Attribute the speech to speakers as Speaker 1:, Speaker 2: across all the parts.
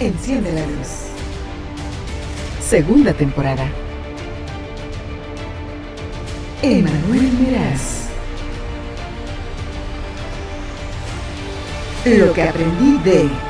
Speaker 1: Enciende la luz. Segunda temporada. Emanuel Meraz. Lo que aprendí de...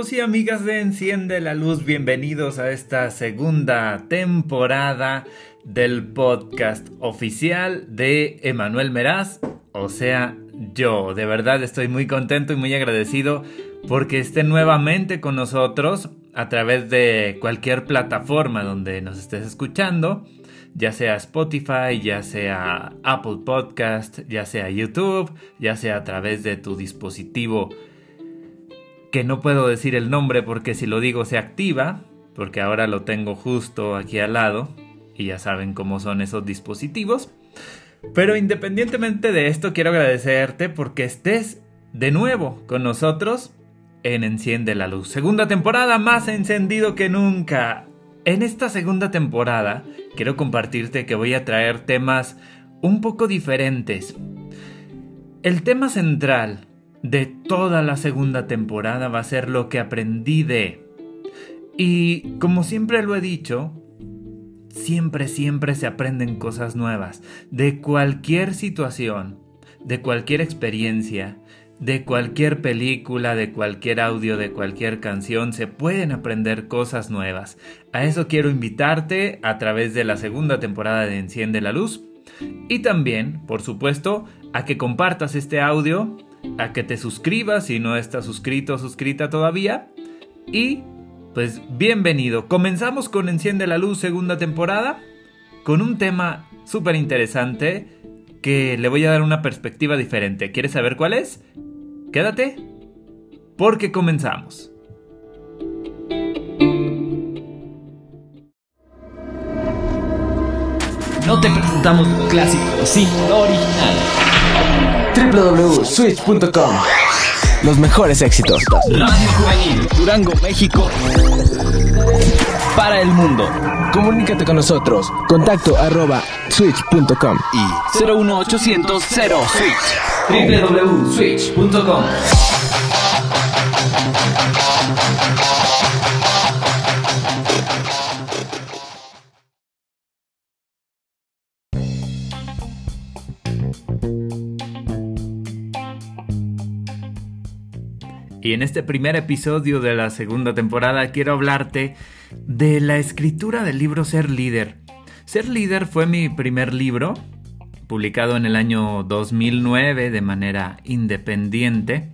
Speaker 2: Amigos y amigas de Enciende la Luz, bienvenidos a esta segunda temporada del podcast oficial de Emanuel Meraz, o sea, yo. De verdad estoy muy contento y muy agradecido porque esté nuevamente con nosotros a través de cualquier plataforma donde nos estés escuchando, ya sea Spotify, ya sea Apple Podcast, ya sea YouTube, ya sea a través de tu dispositivo que no puedo decir el nombre porque si lo digo se activa, porque ahora lo tengo justo aquí al lado y ya saben cómo son esos dispositivos. Pero independientemente de esto, quiero agradecerte porque estés de nuevo con nosotros en Enciende la Luz. Segunda temporada más encendido que nunca. En esta segunda temporada quiero compartirte que voy a traer temas un poco diferentes. El tema central de toda la segunda temporada va a ser lo que aprendí de... Y como siempre lo he dicho, siempre, siempre se aprenden cosas nuevas. De cualquier situación, de cualquier experiencia, de cualquier película, de cualquier audio, de cualquier canción, se pueden aprender cosas nuevas. A eso quiero invitarte a través de la segunda temporada de Enciende la Luz. Y también, por supuesto, a que compartas este audio a que te suscribas si no estás suscrito o suscrita todavía. Y pues bienvenido. Comenzamos con Enciende la Luz segunda temporada con un tema súper interesante que le voy a dar una perspectiva diferente. ¿Quieres saber cuál es? Quédate porque comenzamos.
Speaker 3: No te presentamos clásico, sí, original
Speaker 4: www.switch.com Los mejores éxitos.
Speaker 3: Radio Juvenil, Durango, México. Para el mundo.
Speaker 4: Comunícate con nosotros. Contacto arroba switch.com
Speaker 3: y 01800 0 Switch. www.switch.com
Speaker 2: Y en este primer episodio de la segunda temporada quiero hablarte de la escritura del libro Ser líder. Ser líder fue mi primer libro, publicado en el año 2009 de manera independiente.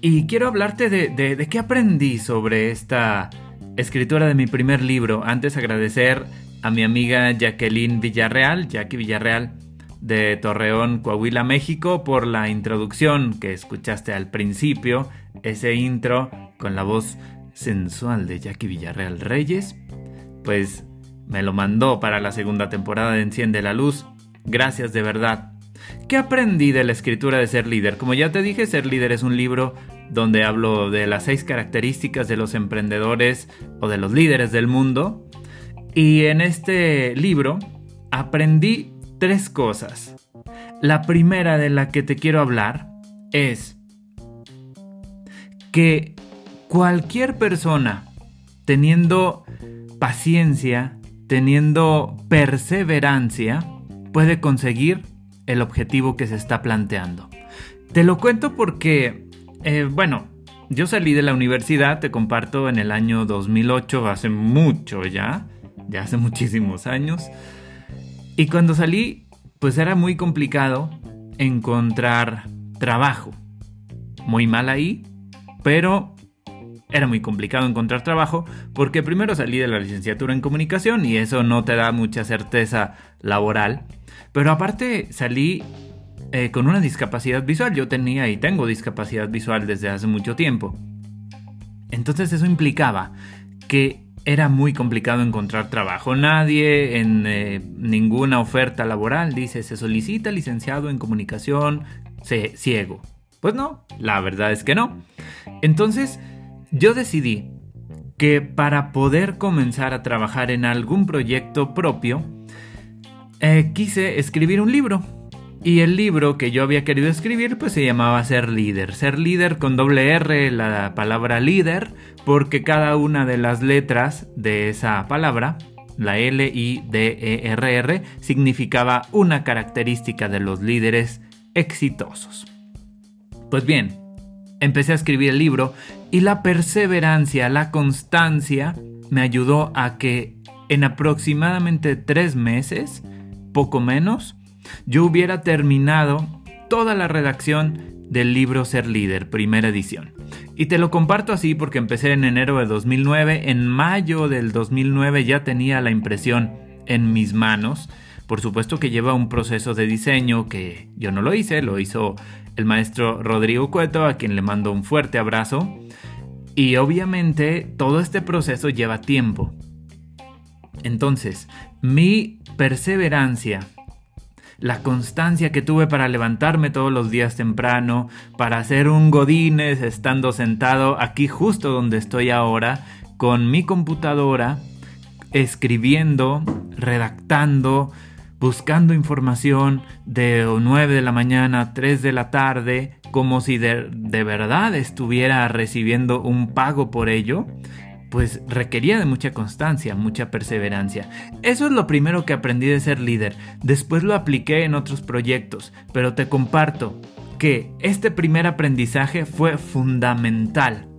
Speaker 2: Y quiero hablarte de, de, qué aprendí sobre esta escritura de mi primer libro. Antes agradecer a mi amiga Jacqueline Villarreal, Jackie Villarreal, de Torreón, Coahuila, México, por la introducción que escuchaste al principio, ese intro con la voz sensual de Jackie Villarreal Reyes, pues me lo mandó para la segunda temporada de Enciende la Luz. Gracias de verdad. ¿Qué aprendí de la escritura de Ser Líder? Como ya te dije, Ser Líder es un libro donde hablo de las seis características de los emprendedores o de los líderes del mundo. Y en este libro aprendí tres cosas. La primera de la que te quiero hablar es que cualquier persona teniendo paciencia, teniendo perseverancia, puede conseguir el objetivo que se está planteando. Te lo cuento porque, eh, bueno, yo salí de la universidad, te comparto, en el año 2008, hace mucho ya, ya hace muchísimos años. Y cuando salí, pues era muy complicado encontrar trabajo. Muy mal ahí, pero era muy complicado encontrar trabajo porque primero salí de la licenciatura en comunicación y eso no te da mucha certeza laboral. Pero aparte salí eh, con una discapacidad visual. Yo tenía y tengo discapacidad visual desde hace mucho tiempo. Entonces eso implicaba que era muy complicado encontrar trabajo. Nadie en eh, ninguna oferta laboral dice se solicita licenciado en comunicación ciego. Pues no, la verdad es que no. Entonces yo decidí que para poder comenzar a trabajar en algún proyecto propio, eh, quise escribir un libro. Y el libro que yo había querido escribir pues se llamaba Ser líder. Ser líder con doble R, la palabra líder, porque cada una de las letras de esa palabra, la L, I, D, E, R, R, significaba una característica de los líderes exitosos. Pues bien, empecé a escribir el libro y la perseverancia, la constancia me ayudó a que en aproximadamente tres meses, poco menos, yo hubiera terminado toda la redacción del libro Ser Líder, primera edición. Y te lo comparto así porque empecé en enero de 2009, en mayo del 2009 ya tenía la impresión en mis manos. Por supuesto que lleva un proceso de diseño que yo no lo hice, lo hizo el maestro Rodrigo Cueto, a quien le mando un fuerte abrazo. Y obviamente todo este proceso lleva tiempo. Entonces, mi perseverancia la constancia que tuve para levantarme todos los días temprano, para hacer un godines estando sentado aquí justo donde estoy ahora, con mi computadora, escribiendo, redactando, buscando información de 9 de la mañana a 3 de la tarde, como si de, de verdad estuviera recibiendo un pago por ello pues requería de mucha constancia, mucha perseverancia. Eso es lo primero que aprendí de ser líder. Después lo apliqué en otros proyectos, pero te comparto que este primer aprendizaje fue fundamental.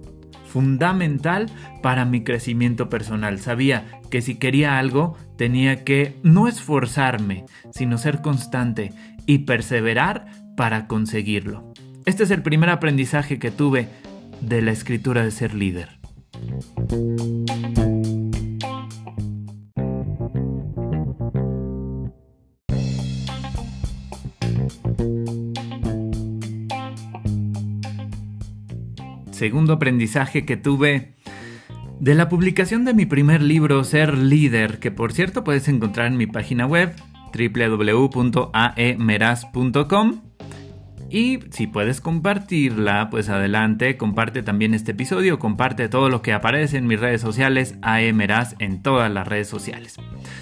Speaker 2: Fundamental para mi crecimiento personal. Sabía que si quería algo tenía que no esforzarme, sino ser constante y perseverar para conseguirlo. Este es el primer aprendizaje que tuve de la escritura de ser líder. Segundo aprendizaje que tuve de la publicación de mi primer libro Ser Líder, que por cierto puedes encontrar en mi página web www.aemeraz.com y si puedes compartirla, pues adelante, comparte también este episodio, comparte todo lo que aparece en mis redes sociales, AEMERAS en todas las redes sociales.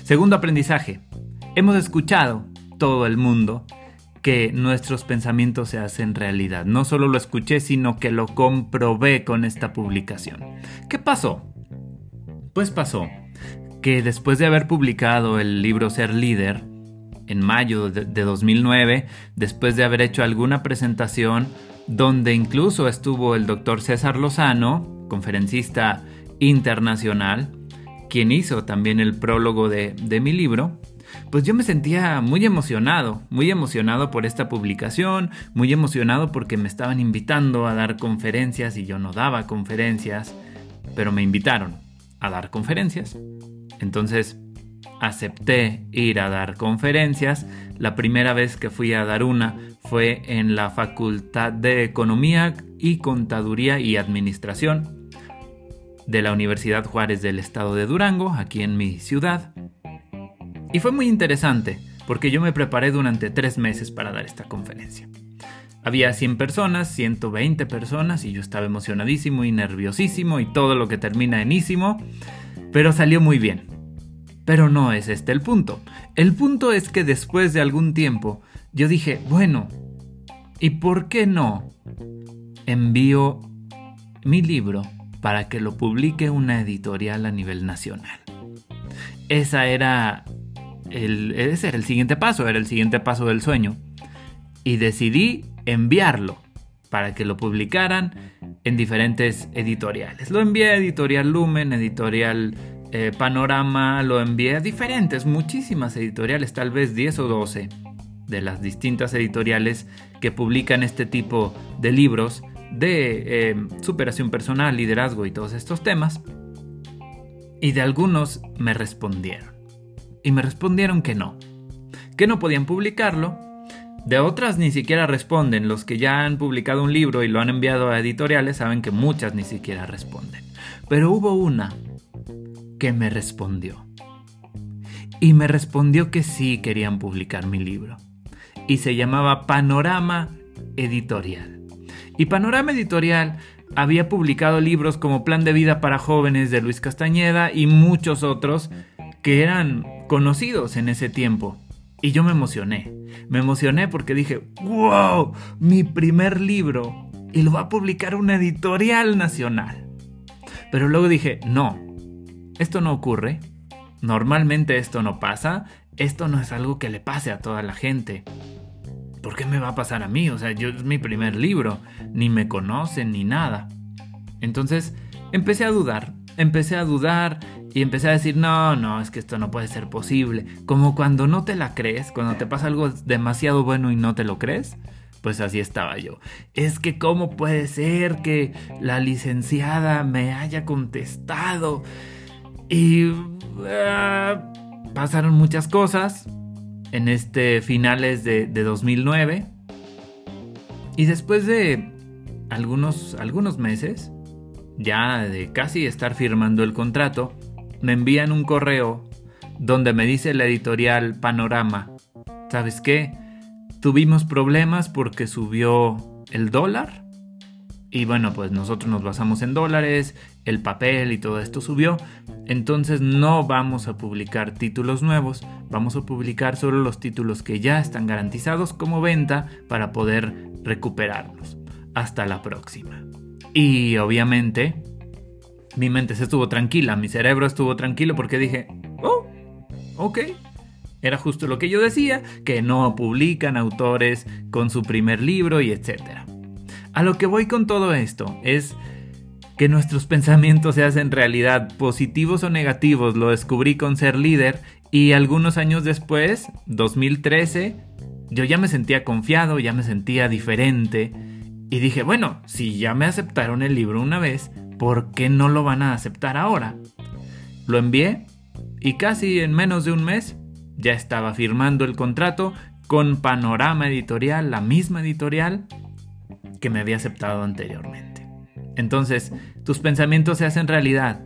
Speaker 2: Segundo aprendizaje, hemos escuchado todo el mundo que nuestros pensamientos se hacen realidad. No solo lo escuché, sino que lo comprobé con esta publicación. ¿Qué pasó? Pues pasó que después de haber publicado el libro Ser Líder, en mayo de, 2009, después de haber hecho alguna presentación donde incluso estuvo el doctor César Lozano, conferencista internacional, quien hizo también el prólogo de, de mi libro, pues yo me sentía muy emocionado, muy emocionado por esta publicación, muy emocionado porque me estaban invitando a dar conferencias y yo no daba conferencias, pero me invitaron a dar conferencias. Entonces, acepté ir a dar conferencias. La primera vez que fui a dar una fue en la Facultad de Economía y Contaduría y Administración de la Universidad Juárez del Estado de Durango, aquí en mi ciudad. Y fue muy interesante, porque yo me preparé durante tres meses para dar esta conferencia. Había 100 personas, 120 personas, y yo estaba emocionadísimo y nerviosísimo y todo lo que termina enísimo, pero salió muy bien. Pero no es este el punto. El punto es que después de algún tiempo yo dije, bueno, ¿y por qué no envío mi libro para que lo publique una editorial a nivel nacional? Esa era el, ese era el siguiente paso, era el siguiente paso del sueño. Y decidí enviarlo para que lo publicaran en diferentes editoriales. Lo envié a Editorial Lumen, Editorial eh, panorama lo envié a diferentes, muchísimas editoriales, tal vez 10 o 12 de las distintas editoriales que publican este tipo de libros de eh, superación personal, liderazgo y todos estos temas. Y de algunos me respondieron. Y me respondieron que no, que no podían publicarlo. De otras ni siquiera responden. Los que ya han publicado un libro y lo han enviado a editoriales saben que muchas ni siquiera responden. Pero hubo una que me respondió. Y me respondió que sí querían publicar mi libro. Y se llamaba Panorama Editorial. Y Panorama Editorial había publicado libros como Plan de Vida para Jóvenes de Luis Castañeda y muchos otros que eran conocidos en ese tiempo. Y yo me emocioné. Me emocioné porque dije, wow, mi primer libro. Y lo va a publicar una editorial nacional. Pero luego dije, no, esto no ocurre. Normalmente esto no pasa. Esto no es algo que le pase a toda la gente. ¿Por qué me va a pasar a mí? O sea, yo es mi primer libro. Ni me conocen ni nada. Entonces empecé a dudar. Empecé a dudar y empecé a decir, no, no, es que esto no puede ser posible. Como cuando no te la crees, cuando te pasa algo demasiado bueno y no te lo crees. Pues así estaba yo. Es que cómo puede ser que la licenciada me haya contestado. Y ah, pasaron muchas cosas en este finales de, de 2009. Y después de algunos, algunos meses, ya de casi estar firmando el contrato, me envían un correo donde me dice la editorial Panorama, ¿sabes qué? Tuvimos problemas porque subió el dólar. Y bueno, pues nosotros nos basamos en dólares, el papel y todo esto subió. Entonces no vamos a publicar títulos nuevos, vamos a publicar solo los títulos que ya están garantizados como venta para poder recuperarlos. Hasta la próxima. Y obviamente mi mente se estuvo tranquila, mi cerebro estuvo tranquilo porque dije, oh, ok. Era justo lo que yo decía, que no publican autores con su primer libro y etcétera. A lo que voy con todo esto es que nuestros pensamientos se hacen realidad, positivos o negativos, lo descubrí con ser líder y algunos años después, 2013, yo ya me sentía confiado, ya me sentía diferente y dije, bueno, si ya me aceptaron el libro una vez, ¿por qué no lo van a aceptar ahora? Lo envié y casi en menos de un mes ya estaba firmando el contrato con Panorama Editorial, la misma editorial que me había aceptado anteriormente. Entonces, tus pensamientos se hacen realidad,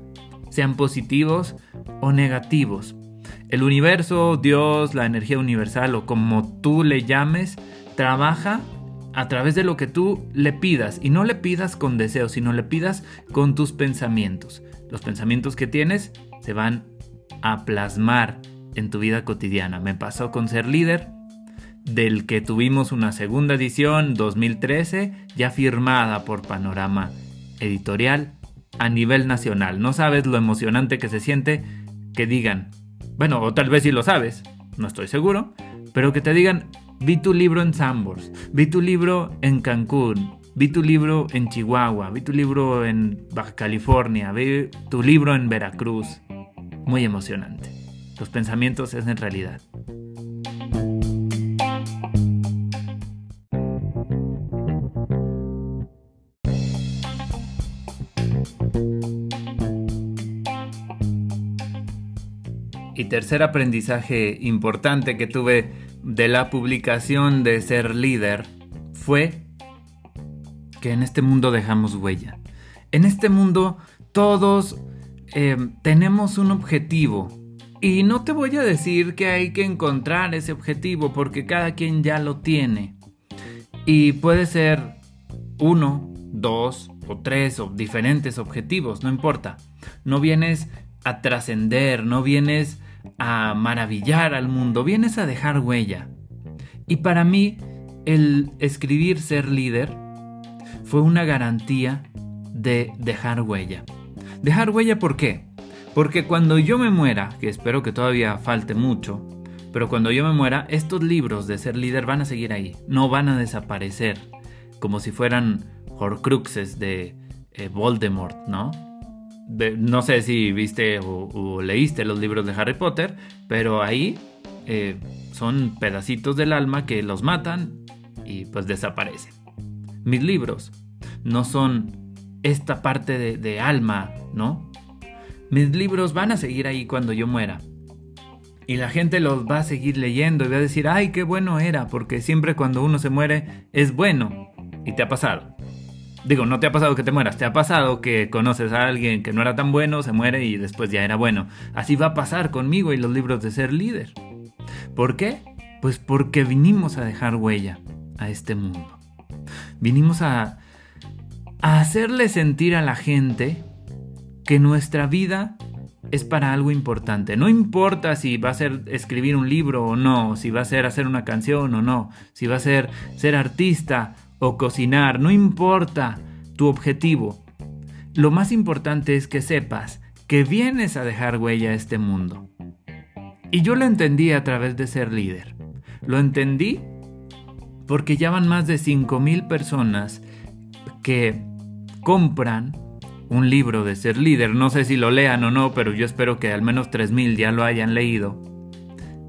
Speaker 2: sean positivos o negativos. El universo, Dios, la energía universal o como tú le llames, trabaja a través de lo que tú le pidas. Y no le pidas con deseos, sino le pidas con tus pensamientos. Los pensamientos que tienes se van a plasmar en tu vida cotidiana. Me pasó con ser líder, del que tuvimos una segunda edición 2013, ya firmada por Panorama Editorial a nivel nacional. No sabes lo emocionante que se siente que digan, bueno, o tal vez si lo sabes, no estoy seguro, pero que te digan, Vi tu libro en Sambors, vi tu libro en Cancún, vi tu libro en Chihuahua, vi tu libro en Baja California, vi tu libro en Veracruz. Muy emocionante. Los pensamientos es en realidad. Y tercer aprendizaje importante que tuve de la publicación de Ser Líder fue que en este mundo dejamos huella. En este mundo todos eh, tenemos un objetivo. Y no te voy a decir que hay que encontrar ese objetivo porque cada quien ya lo tiene. Y puede ser uno, dos o tres o diferentes objetivos, no importa. No vienes a trascender, no vienes a maravillar al mundo, vienes a dejar huella. Y para mí, el escribir ser líder fue una garantía de dejar huella. Dejar huella ¿por qué? Porque cuando yo me muera, que espero que todavía falte mucho, pero cuando yo me muera, estos libros de ser líder van a seguir ahí, no van a desaparecer, como si fueran horcruxes de eh, Voldemort, ¿no? No sé si viste o, leíste los libros de Harry Potter, pero ahí eh, son pedacitos del alma que los matan y pues desaparecen. Mis libros no son esta parte de, alma, ¿no? Mis libros van a seguir ahí cuando yo muera. Y la gente los va a seguir leyendo y va a decir, ay, qué bueno era, porque siempre cuando uno se muere es bueno. Y te ha pasado. Digo, no te ha pasado que te mueras, te ha pasado que conoces a alguien que no era tan bueno, se muere y después ya era bueno. Así va a pasar conmigo y los libros de ser líder. ¿Por qué? Pues porque vinimos a dejar huella a este mundo. Vinimos a, a hacerle sentir a la gente que nuestra vida es para algo importante. No importa si va a ser escribir un libro o no, si va a ser hacer una canción o no, si va a ser ser artista o cocinar, no importa tu objetivo. Lo más importante es que sepas que vienes a dejar huella a este mundo. Y yo lo entendí a través de ser líder. Lo entendí porque ya van más de 5.000 personas que compran un libro de ser líder. No sé si lo lean o no, pero yo espero que al menos 3.000 ya lo hayan leído.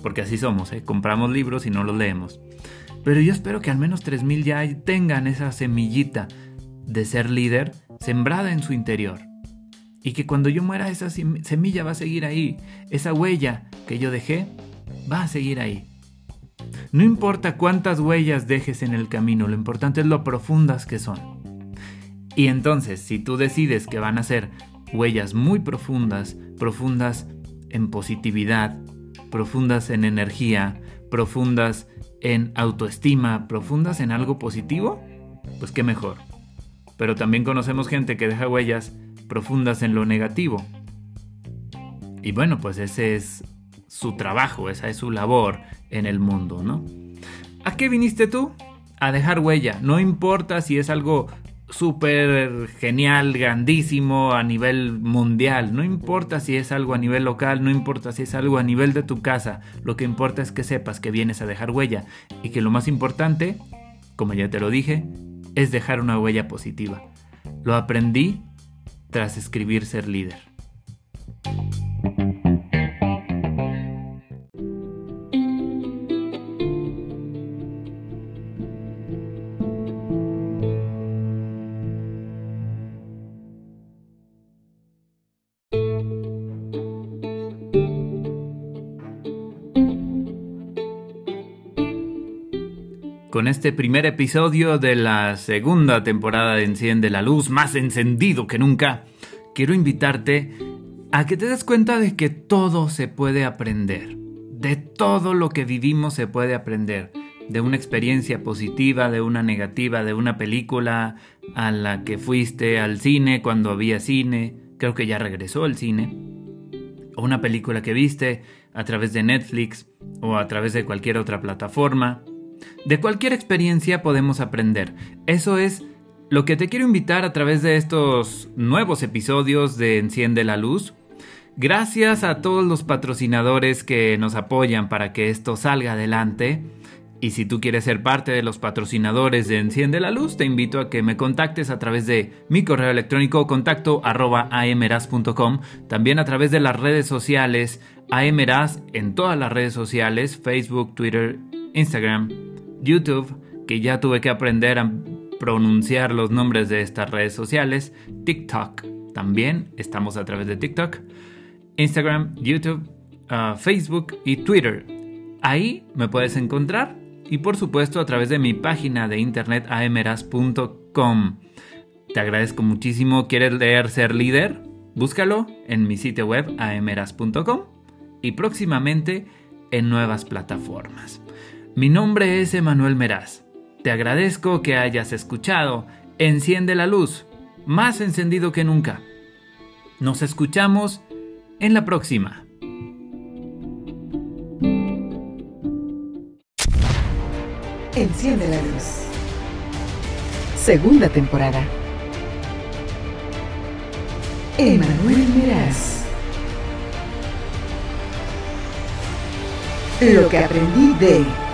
Speaker 2: Porque así somos, ¿eh? compramos libros y no los leemos. Pero yo espero que al menos 3.000 ya tengan esa semillita de ser líder sembrada en su interior. Y que cuando yo muera esa semilla va a seguir ahí. Esa huella que yo dejé va a seguir ahí. No importa cuántas huellas dejes en el camino, lo importante es lo profundas que son. Y entonces, si tú decides que van a ser huellas muy profundas, profundas en positividad, profundas en energía, profundas en autoestima, profundas en algo positivo, pues qué mejor. Pero también conocemos gente que deja huellas profundas en lo negativo. Y bueno, pues ese es su trabajo, esa es su labor en el mundo, ¿no? ¿A qué viniste tú? A dejar huella. No importa si es algo súper genial, grandísimo a nivel mundial. No importa si es algo a nivel local, no importa si es algo a nivel de tu casa. Lo que importa es que sepas que vienes a dejar huella y que lo más importante, como ya te lo dije, es dejar una huella positiva. Lo aprendí tras escribir Ser líder. Con este primer episodio de la segunda temporada de Enciende la Luz, más encendido que nunca, quiero invitarte a que te des cuenta de que todo se puede aprender. De todo lo que vivimos se puede aprender. De una experiencia positiva, de una negativa, de una película a la que fuiste al cine cuando había cine, creo que ya regresó el cine, o una película que viste a través de Netflix o a través de cualquier otra plataforma de cualquier experiencia podemos aprender. Eso es lo que te quiero invitar a través de estos nuevos episodios de Enciende la Luz. Gracias a todos los patrocinadores que nos apoyan para que esto salga adelante. Y si tú quieres ser parte de los patrocinadores de Enciende la Luz, te invito a que me contactes a través de mi correo electrónico contacto arroba también a través de las redes sociales aemeras en todas las redes sociales, Facebook, Twitter, Instagram, YouTube, que ya tuve que aprender a pronunciar los nombres de estas redes sociales, TikTok, también estamos a través de TikTok, Instagram, YouTube, uh, Facebook y Twitter. Ahí me puedes encontrar y por supuesto a través de mi página de internet aemeras.com. Te agradezco muchísimo. ¿Quieres leer Ser Líder? Búscalo en mi sitio web aemeras.com y próximamente en nuevas plataformas. Mi nombre es Emanuel Meraz. Te agradezco que hayas escuchado Enciende la luz, más encendido que nunca. Nos escuchamos en la próxima.
Speaker 1: Enciende la luz. Segunda temporada. Emanuel Meraz. Lo que aprendí de